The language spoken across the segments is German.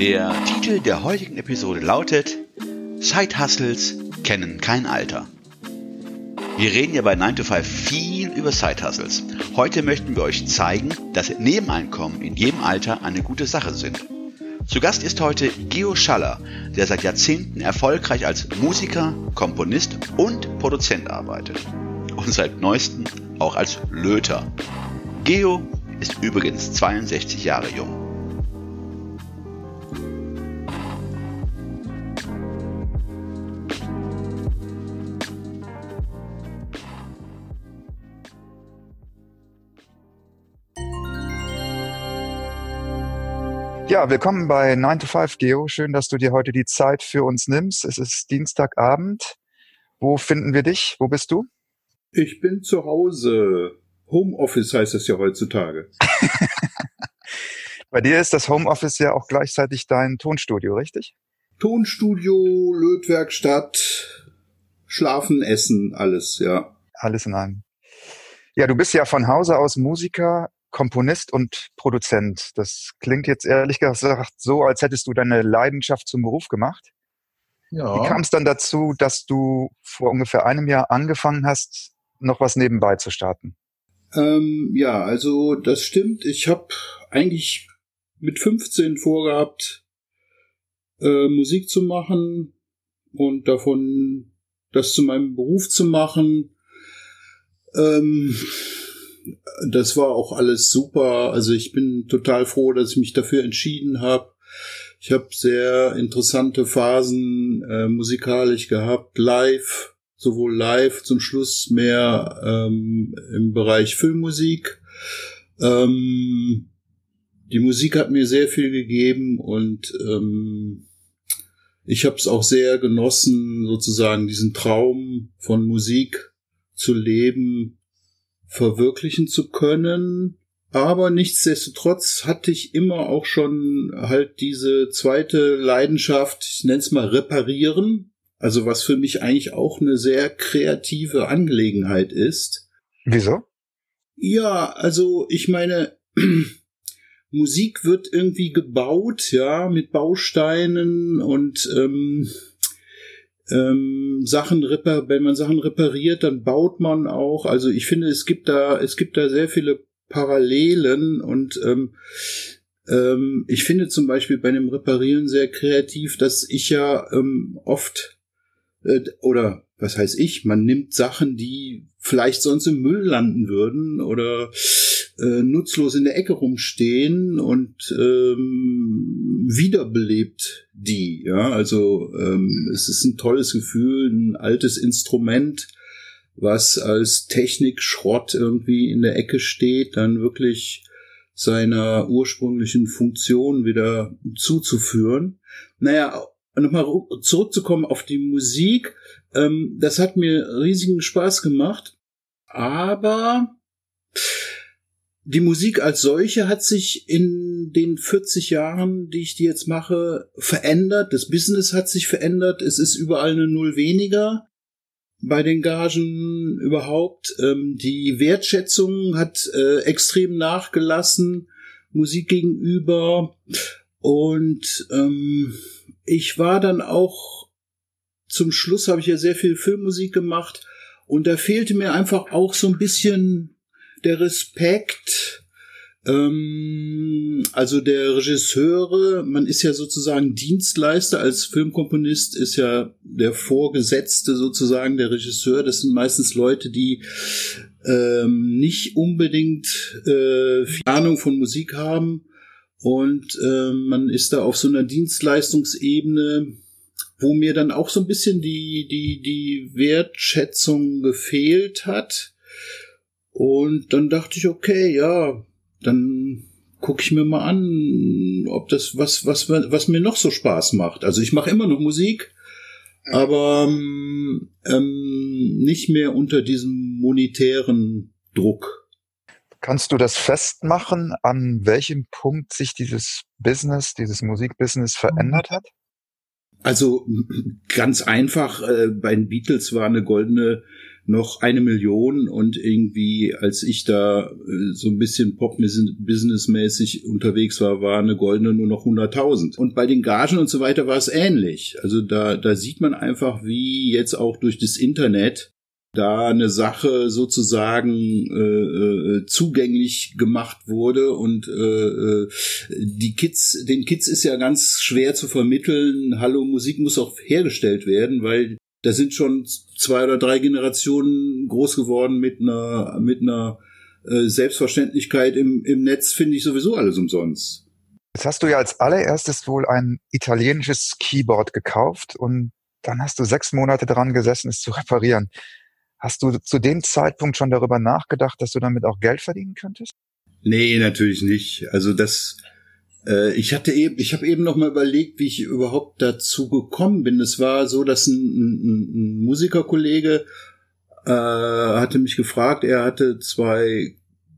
Der Titel der heutigen Episode lautet Side-Hustles kennen kein Alter. Wir reden ja bei 9 to 5 viel über Side-Hustles. Heute möchten wir euch zeigen, dass Nebeneinkommen in jedem Alter eine gute Sache sind. Zu Gast ist heute Geo Schaller, der seit Jahrzehnten erfolgreich als Musiker, Komponist und Produzent arbeitet. Und seit neuestem auch als Löter. Geo ist übrigens 62 Jahre jung. Ja, willkommen bei 9 to 5 Geo. Schön, dass du dir heute die Zeit für uns nimmst. Es ist Dienstagabend. Wo finden wir dich? Wo bist du? Ich bin zu Hause. Homeoffice heißt es ja heutzutage. bei dir ist das Homeoffice ja auch gleichzeitig dein Tonstudio, richtig? Tonstudio, Lötwerkstatt, Schlafen, Essen, alles, ja. Alles in einem. Ja, du bist ja von Hause aus Musiker, Komponist und Produzent. Das klingt jetzt ehrlich gesagt so, als hättest du deine Leidenschaft zum Beruf gemacht. Ja. Wie kam es dann dazu, dass du vor ungefähr einem Jahr angefangen hast, noch was nebenbei zu starten? Ähm, ja, also das stimmt. Ich habe eigentlich mit 15 vorgehabt, äh, Musik zu machen und davon das zu meinem Beruf zu machen. Ähm, das war auch alles super. Also ich bin total froh, dass ich mich dafür entschieden habe. Ich habe sehr interessante Phasen äh, musikalisch gehabt, live, sowohl live zum Schluss mehr ähm, im Bereich Filmmusik. Ähm, die Musik hat mir sehr viel gegeben und ähm, ich habe es auch sehr genossen, sozusagen diesen Traum von Musik zu leben, verwirklichen zu können. Aber nichtsdestotrotz hatte ich immer auch schon halt diese zweite Leidenschaft, ich nenne es mal reparieren. Also was für mich eigentlich auch eine sehr kreative Angelegenheit ist. Wieso? Ja, also ich meine, Musik wird irgendwie gebaut, ja, mit Bausteinen und ähm, ähm, Sachen repar wenn man Sachen repariert, dann baut man auch. Also ich finde, es gibt da, es gibt da sehr viele Parallelen und ähm, ähm, ich finde zum Beispiel bei dem Reparieren sehr kreativ, dass ich ja ähm, oft äh, oder was heißt ich, man nimmt Sachen, die vielleicht sonst im Müll landen würden oder äh, nutzlos in der Ecke rumstehen und ähm, wiederbelebt die. Ja, also ähm, es ist ein tolles Gefühl, ein altes Instrument, was als Technikschrott irgendwie in der Ecke steht, dann wirklich seiner ursprünglichen Funktion wieder zuzuführen. Naja, nochmal zurückzukommen auf die Musik, ähm, das hat mir riesigen Spaß gemacht, aber die Musik als solche hat sich in den 40 Jahren, die ich die jetzt mache, verändert. Das Business hat sich verändert. Es ist überall eine Null weniger bei den Gagen überhaupt. Ähm, die Wertschätzung hat äh, extrem nachgelassen, Musik gegenüber. Und ähm, ich war dann auch, zum Schluss habe ich ja sehr viel Filmmusik gemacht und da fehlte mir einfach auch so ein bisschen der Respekt, ähm, also der Regisseure, man ist ja sozusagen Dienstleister, als Filmkomponist ist ja der Vorgesetzte sozusagen der Regisseur, das sind meistens Leute, die ähm, nicht unbedingt äh, viel Ahnung von Musik haben und äh, man ist da auf so einer Dienstleistungsebene, wo mir dann auch so ein bisschen die, die, die Wertschätzung gefehlt hat. Und dann dachte ich, okay, ja, dann gucke ich mir mal an, ob das was was was mir noch so Spaß macht. Also ich mache immer noch Musik, aber ähm, ähm, nicht mehr unter diesem monetären Druck. Kannst du das festmachen, an welchem Punkt sich dieses Business, dieses Musikbusiness verändert hat? Also ganz einfach, äh, bei den Beatles war eine goldene noch eine Million und irgendwie, als ich da äh, so ein bisschen Pop-Business-mäßig unterwegs war, war eine goldene nur noch 100.000. Und bei den Gagen und so weiter war es ähnlich. Also da, da sieht man einfach, wie jetzt auch durch das Internet da eine Sache sozusagen äh, äh, zugänglich gemacht wurde und äh, äh, die Kids, den Kids ist ja ganz schwer zu vermitteln. Hallo, Musik muss auch hergestellt werden, weil da sind schon zwei oder drei Generationen groß geworden mit einer mit einer äh, Selbstverständlichkeit im, im Netz finde ich sowieso alles umsonst. Jetzt hast du ja als allererstes wohl ein italienisches Keyboard gekauft und dann hast du sechs Monate dran gesessen, es zu reparieren. Hast du zu dem Zeitpunkt schon darüber nachgedacht, dass du damit auch Geld verdienen könntest? Nee, natürlich nicht. Also das, ich hatte eben, ich habe eben noch mal überlegt, wie ich überhaupt dazu gekommen bin. Es war so, dass ein, ein, ein Musikerkollege äh, hatte mich gefragt, er hatte zwei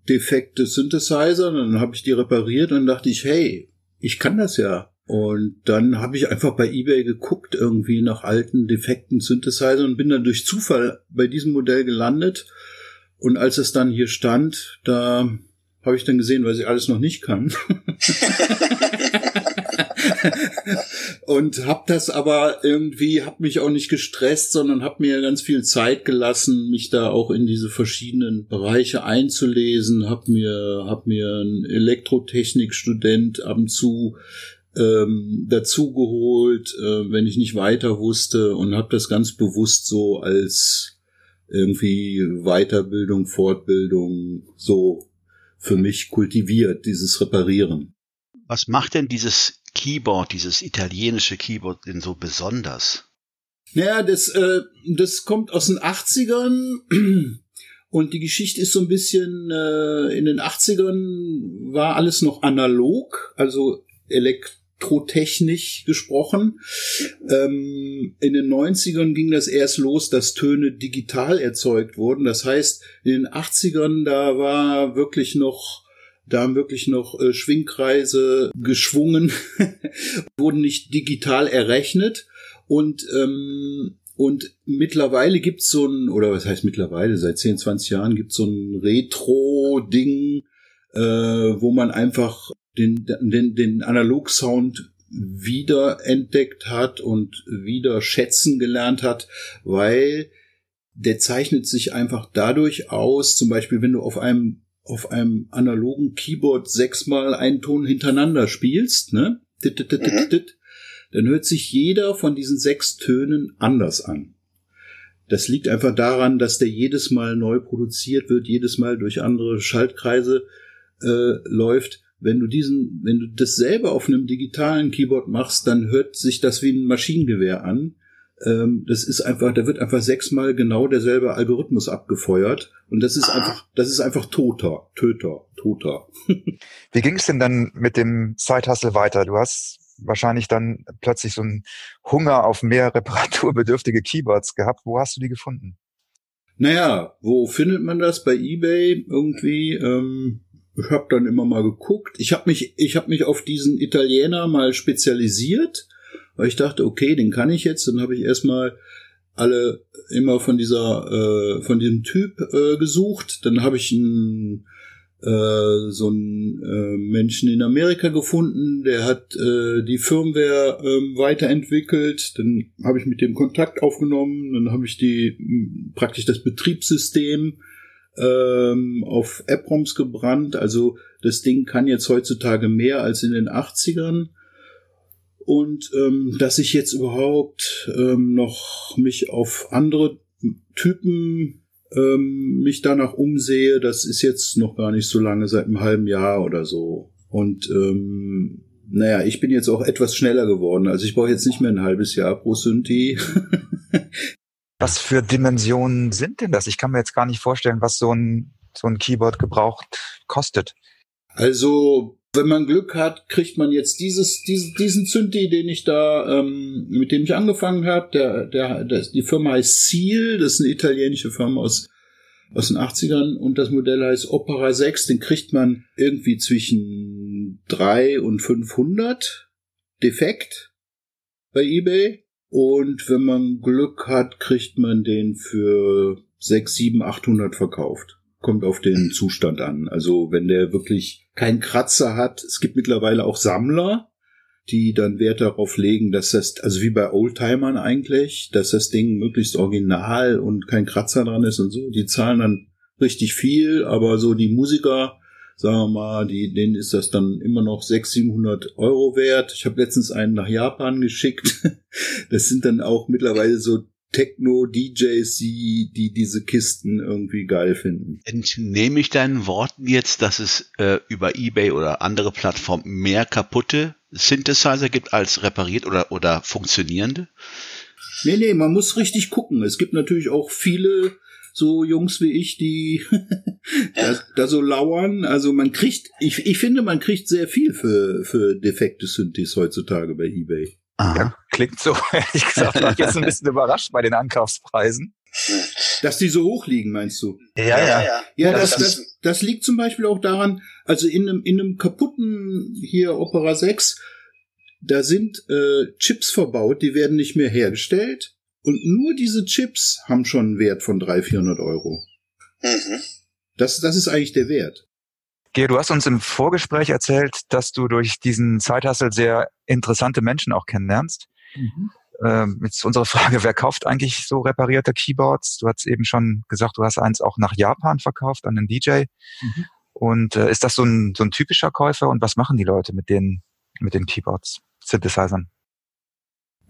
defekte Synthesizer, dann habe ich die repariert und dachte ich, hey, ich kann das ja. Und dann habe ich einfach bei eBay geguckt, irgendwie nach alten, defekten Synthesizer und bin dann durch Zufall bei diesem Modell gelandet. Und als es dann hier stand, da habe ich dann gesehen, was ich alles noch nicht kann. und habe das aber irgendwie, habe mich auch nicht gestresst, sondern habe mir ganz viel Zeit gelassen, mich da auch in diese verschiedenen Bereiche einzulesen. Habe mir, hab mir einen Elektrotechnikstudent ab und zu ähm, dazugeholt, äh, wenn ich nicht weiter wusste und habe das ganz bewusst so als irgendwie Weiterbildung, Fortbildung so für mich kultiviert, dieses Reparieren. Was macht denn dieses Keyboard, dieses italienische Keyboard denn so besonders? Naja, das, äh, das kommt aus den 80ern und die Geschichte ist so ein bisschen, äh, in den 80ern war alles noch analog, also elektrotechnisch gesprochen. Ähm, in den 90ern ging das erst los, dass Töne digital erzeugt wurden. Das heißt, in den 80ern, da war wirklich noch da haben wirklich noch äh, Schwingkreise geschwungen, wurden nicht digital errechnet und ähm, und mittlerweile gibt's so ein, oder was heißt mittlerweile, seit 10, 20 Jahren gibt's so ein Retro-Ding, äh, wo man einfach den, den, den Analog-Sound wieder entdeckt hat und wieder schätzen gelernt hat, weil der zeichnet sich einfach dadurch aus, zum Beispiel wenn du auf einem auf einem analogen Keyboard sechsmal einen Ton hintereinander spielst, ne? Dann hört sich jeder von diesen sechs Tönen anders an. Das liegt einfach daran, dass der jedes Mal neu produziert wird, jedes Mal durch andere Schaltkreise äh, läuft. Wenn du diesen, wenn du das selber auf einem digitalen Keyboard machst, dann hört sich das wie ein Maschinengewehr an ähm, das ist einfach, da wird einfach sechsmal genau derselbe Algorithmus abgefeuert und das ist einfach, das ist einfach toter, Töter, toter. Wie ging es denn dann mit dem Zeithassel weiter? Du hast wahrscheinlich dann plötzlich so einen Hunger auf mehr reparaturbedürftige Keyboards gehabt. Wo hast du die gefunden? Naja, wo findet man das? Bei eBay irgendwie. Ähm, habe dann immer mal geguckt. Ich habe mich, ich habe mich auf diesen Italiener mal spezialisiert weil ich dachte, okay, den kann ich jetzt. Dann habe ich erstmal alle immer von dieser, äh, von diesem Typ äh, gesucht. Dann habe ich einen äh, so einen äh, Menschen in Amerika gefunden, der hat äh, die Firmware äh, weiterentwickelt. Dann habe ich mit dem Kontakt aufgenommen. Dann habe ich die praktisch das Betriebssystem ähm, auf EPROMs gebrannt. Also das Ding kann jetzt heutzutage mehr als in den 80ern und ähm, dass ich jetzt überhaupt ähm, noch mich auf andere Typen ähm, mich danach umsehe, das ist jetzt noch gar nicht so lange, seit einem halben Jahr oder so. Und ähm, naja, ich bin jetzt auch etwas schneller geworden. Also ich brauche jetzt nicht mehr ein halbes Jahr pro Synthi. was für Dimensionen sind denn das? Ich kann mir jetzt gar nicht vorstellen, was so ein, so ein Keyboard gebraucht kostet. Also Wenn man Glück hat, kriegt man jetzt dieses, dieses diesen Zünti, den ich da, ähm, mit dem ich angefangen habe. Der, der, der, die Firma heißt Seal, das ist eine italienische Firma aus aus den 80ern und das Modell heißt Opera 6, den kriegt man irgendwie zwischen 3 und 500 defekt bei eBay und wenn man Glück hat, kriegt man den für 6, 7, 800 verkauft kommt auf den Zustand an. Also wenn der wirklich keinen Kratzer hat, es gibt mittlerweile auch Sammler, die dann Wert darauf legen, dass das, also wie bei Oldtimern eigentlich, dass das Ding möglichst original und kein Kratzer dran ist und so. Die zahlen dann richtig viel, aber so die Musiker, sagen wir mal, die, denen ist das dann immer noch 600, 700 Euro wert. Ich habe letztens einen nach Japan geschickt. Das sind dann auch mittlerweile so Techno-DJs, die, die diese Kisten irgendwie geil finden. Entnehme ich deinen Worten jetzt, dass es äh, über eBay oder andere Plattformen mehr kaputte Synthesizer gibt als repariert oder, oder funktionierende? Nee, nee, man muss richtig gucken. Es gibt natürlich auch viele so Jungs wie ich, die da, da, so lauern. Also man kriegt, ich, ich finde, man kriegt sehr viel für, für defekte Synthes heutzutage bei eBay. Ja, klingt so, ehrlich gesagt, war ich jetzt ein bisschen überrascht bei den Ankaufspreisen. Dass die so hoch liegen, meinst du? Ja, ja. Ja, ja das, das, das liegt zum Beispiel auch daran, also in einem, in einem kaputten hier Opera 6, da sind äh, Chips verbaut, die werden nicht mehr hergestellt. Und nur diese Chips haben schon einen Wert von 300, 400 Euro. Mhm. Das, das ist eigentlich der Wert. Geo, du hast uns im Vorgespräch erzählt, dass du durch diesen Zeithassel sehr interessante Menschen auch kennenlernst. Mhm. Ähm, jetzt unsere Frage, wer kauft eigentlich so reparierte Keyboards? Du hast eben schon gesagt, du hast eins auch nach Japan verkauft an einen DJ. Mhm. Und äh, ist das so ein, so ein typischer Käufer? Und was machen die Leute mit den, mit den Keyboards, Synthesizern?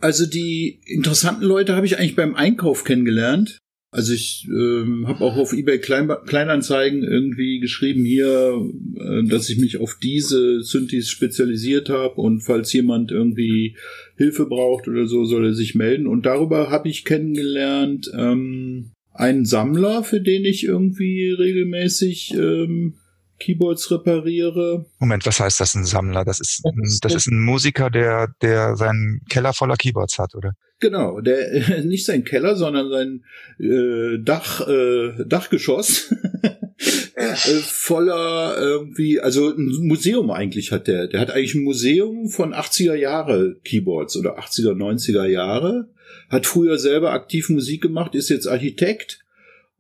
Also die interessanten Leute habe ich eigentlich beim Einkauf kennengelernt. Also ich ähm, habe auch auf eBay Klein Kleinanzeigen irgendwie geschrieben hier, äh, dass ich mich auf diese Synthes spezialisiert habe und falls jemand irgendwie Hilfe braucht oder so, soll er sich melden. Und darüber habe ich kennengelernt ähm, einen Sammler, für den ich irgendwie regelmäßig ähm, Keyboards repariere. Moment, was heißt das ein Sammler? Das ist ein, das ist ein Musiker, der der seinen Keller voller Keyboards hat, oder? Genau, der nicht sein Keller, sondern sein äh, Dach äh, Dachgeschoss äh, voller irgendwie, also ein Museum eigentlich hat der. Der hat eigentlich ein Museum von 80er Jahre Keyboards oder 80er 90er Jahre. Hat früher selber aktiv Musik gemacht, ist jetzt Architekt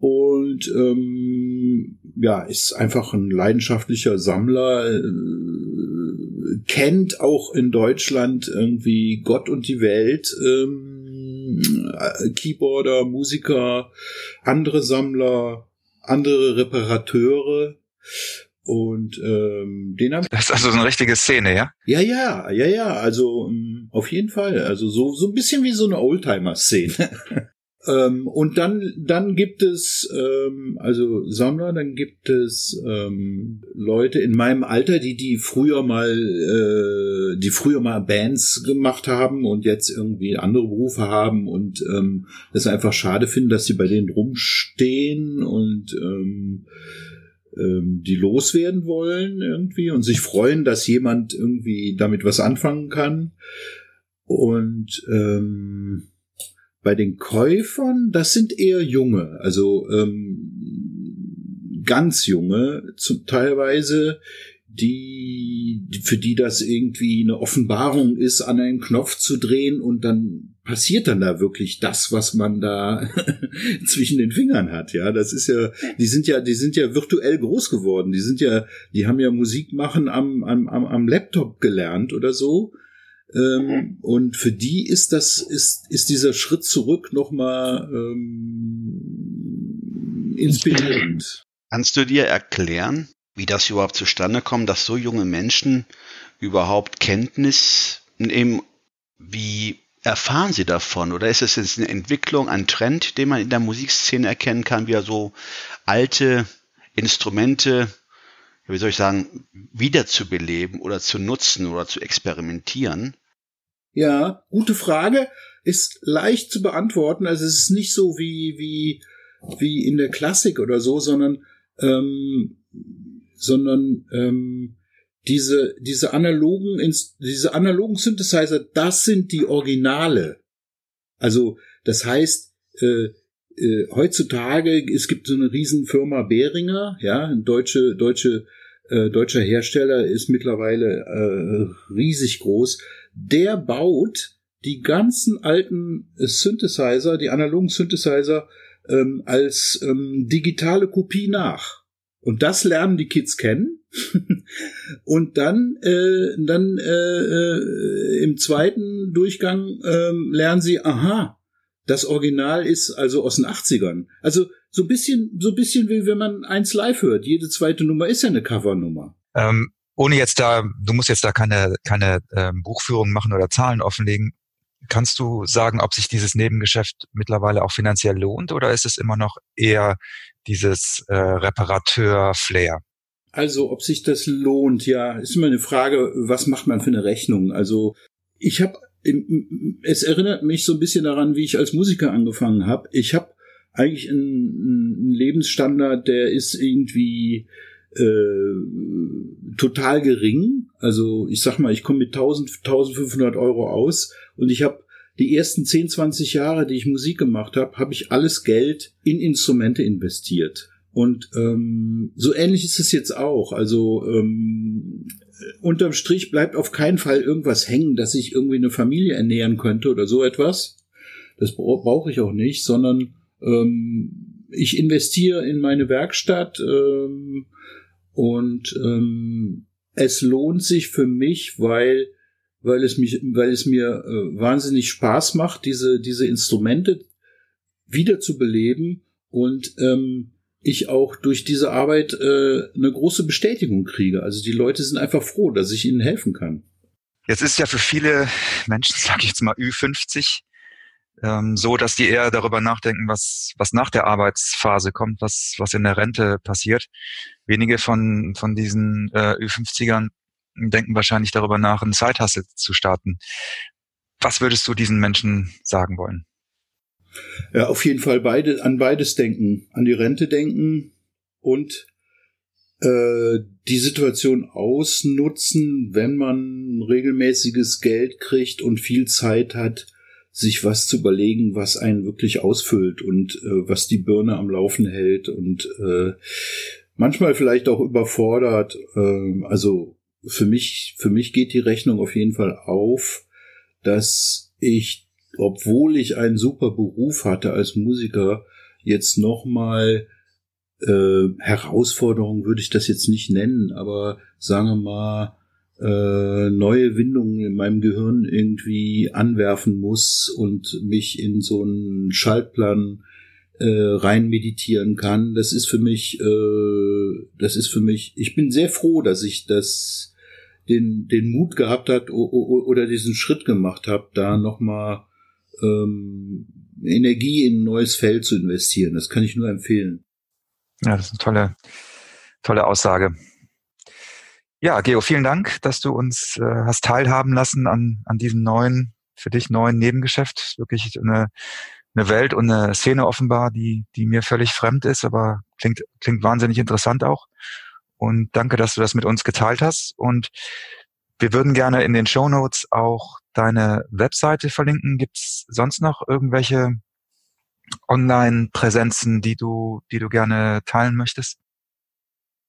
und ähm, ja, ist einfach ein leidenschaftlicher Sammler, äh, kennt auch in Deutschland irgendwie Gott und die Welt, ähm, äh, Keyboarder, Musiker, andere Sammler, andere Reparateure. Und ähm, den haben Das ist also so eine richtige Szene, ja? Ja, ja, ja, ja. Also ähm, auf jeden Fall. Also so so ein bisschen wie so eine Oldtimer-Szene. Ähm, und dann, dann gibt es ähm, also Sammler, dann gibt es ähm, Leute in meinem Alter, die die früher mal, äh, die früher mal Bands gemacht haben und jetzt irgendwie andere Berufe haben und ähm, es einfach schade finden, dass sie bei denen rumstehen und ähm, ähm, die loswerden wollen irgendwie und sich freuen, dass jemand irgendwie damit was anfangen kann. Und ähm, bei den Käufern, das sind eher junge, also ähm, ganz junge, zum, teilweise, die, für die das irgendwie eine Offenbarung ist, an einen Knopf zu drehen und dann passiert dann da wirklich das, was man da zwischen den Fingern hat. Ja, das ist ja, die sind ja, die sind ja virtuell groß geworden. Die sind ja, die haben ja Musik machen am, am, am Laptop gelernt oder so ähm. Und für die ist das, ist, ist dieser Schritt zurück nochmal ähm, inspirierend. Kannst du dir erklären, wie das überhaupt zustande kommt, dass so junge Menschen überhaupt Kenntnis nehmen? Wie erfahren sie davon? Oder ist es jetzt eine Entwicklung, ein Trend, den man in der Musikszene erkennen kann, wie er so alte Instrumente, wie soll ich sagen, wiederzubeleben oder zu nutzen oder zu experimentieren? Ja, gute Frage. Ist leicht zu beantworten. Also es ist nicht so wie, wie, wie in der Klassik oder so, sondern, ähm, sondern ähm, diese, diese analogen, diese analogen Synthesizer, das sind die Originale. Also, das heißt, äh, äh, heutzutage, es gibt so eine Riesenfirma Behringer, ja, ein deutsche, deutsche, äh, deutscher Hersteller ist mittlerweile äh, riesig groß. Der baut die ganzen alten Synthesizer, die analogen Synthesizer, ähm, als ähm, digitale Kopie nach. Und das lernen die Kids kennen. und dann, äh, dann äh, äh, im zweiten Durchgang äh, lernen sie, aha, das Original ist also aus den 80ern. Also so ein bisschen, so ein bisschen wie wenn man eins live hört. Jede zweite Nummer ist ja eine Covernummer. Ähm, ohne jetzt da, du musst jetzt da keine, keine ähm, Buchführung machen oder Zahlen offenlegen. Kannst du sagen, ob sich dieses Nebengeschäft mittlerweile auch finanziell lohnt oder ist es immer noch eher dieses äh, Reparateur-Flair? Also, ob sich das lohnt, ja, ist immer eine Frage, was macht man für eine Rechnung? Also, ich habe, es erinnert mich so ein bisschen daran, wie ich als Musiker angefangen habe. Ich habe eigentlich einen, einen Lebensstandard, der ist irgendwie äh, total gering. Also ich sag mal, ich komme mit 1000, 1500 Euro aus und ich habe die ersten 10, 20 Jahre, die ich Musik gemacht habe, habe ich alles Geld in Instrumente investiert. Und ähm, so ähnlich ist es jetzt auch. Also ähm, unterm Strich bleibt auf keinen Fall irgendwas hängen, dass ich irgendwie eine Familie ernähren könnte oder so etwas. Das brauche ich auch nicht, sondern ähm, ich investiere in meine Werkstatt ähm, und ähm, es lohnt sich für mich, weil weil es mich, weil es mir äh, wahnsinnig Spaß macht, diese diese Instrumente wieder zu beleben und ähm, ich auch durch diese Arbeit äh, eine große Bestätigung kriege. Also die Leute sind einfach froh, dass ich ihnen helfen kann. Jetzt ist ja für viele Menschen, sage ich jetzt mal Ü50, ähm, so, dass die eher darüber nachdenken, was, was nach der Arbeitsphase kommt, was, was in der Rente passiert. Wenige von, von diesen äh, Ü50ern denken wahrscheinlich darüber nach, einen Zeithassel zu starten. Was würdest du diesen Menschen sagen wollen? Ja, auf jeden Fall beide, an beides denken, an die Rente denken und äh, die Situation ausnutzen, wenn man regelmäßiges Geld kriegt und viel Zeit hat, sich was zu überlegen, was einen wirklich ausfüllt und äh, was die Birne am Laufen hält und äh, manchmal vielleicht auch überfordert. Äh, also für mich, für mich geht die Rechnung auf jeden Fall auf, dass ich, obwohl ich einen super Beruf hatte als Musiker, jetzt nochmal äh, Herausforderung würde ich das jetzt nicht nennen, aber sagen wir mal, äh, neue Windungen in meinem Gehirn irgendwie anwerfen muss und mich in so einen Schaltplan äh, rein meditieren kann. Das ist für mich, äh, das ist für mich, ich bin sehr froh, dass ich das den, den Mut gehabt hat oder diesen Schritt gemacht habe, da nochmal ähm, Energie in ein neues Feld zu investieren. Das kann ich nur empfehlen. Ja, das ist eine tolle, tolle Aussage. Ja, Geo, vielen Dank, dass du uns äh, hast teilhaben lassen an, an diesem neuen, für dich neuen Nebengeschäft. Wirklich eine, eine Welt und eine Szene offenbar, die, die mir völlig fremd ist, aber klingt, klingt wahnsinnig interessant auch. Und danke, dass du das mit uns geteilt hast. Und wir würden gerne in den Show Notes auch deine Webseite verlinken. Gibt es sonst noch irgendwelche Online-Präsenzen, die du, die du gerne teilen möchtest?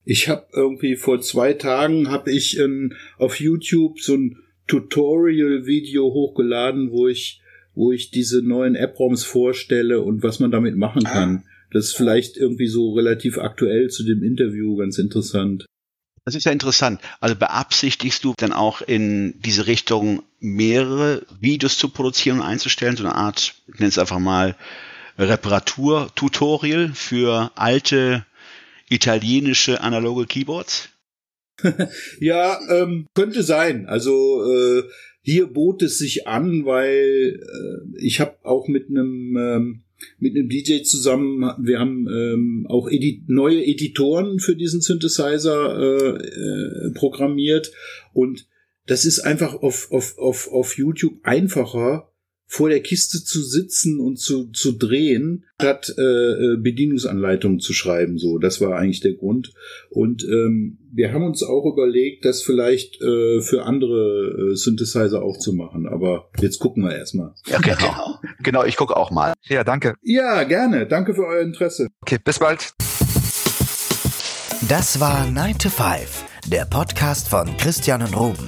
Ich habe irgendwie vor zwei Tagen habe ich in, auf YouTube so ein Tutorial-Video hochgeladen, wo ich wo ich diese neuen App-ROMs vorstelle und was man damit machen kann. Ah. Das ist vielleicht irgendwie so relativ aktuell zu dem Interview ganz interessant. Das ist ja interessant. Also beabsichtigst du dann auch in diese Richtung mehrere Videos zu produzieren und einzustellen, so eine Art, ich nenne es einfach mal Reparatur-Tutorial für alte italienische analoge Keyboards? ja, ähm, könnte sein. Also äh, hier bot es sich an, weil äh, ich habe auch mit einem ähm, mit einem DJ zusammen, wir haben ähm, auch edit neue Editoren für diesen Synthesizer äh, äh, programmiert und das ist einfach auf, auf, auf, auf YouTube einfacher, vor der Kiste zu sitzen und zu, zu drehen, statt äh, äh, Bedienungsanleitungen zu schreiben. So, das war eigentlich der Grund. Und ähm, wir haben uns auch überlegt, das vielleicht äh, für andere äh, Synthesizer auch zu machen. Aber jetzt gucken wir erstmal. Ja, genau. genau, ich gucke auch mal. Ja, danke. Ja, gerne. Danke für euer Interesse. Okay, bis bald. Das war 9 to 5, der Podcast von Christian und Ruben.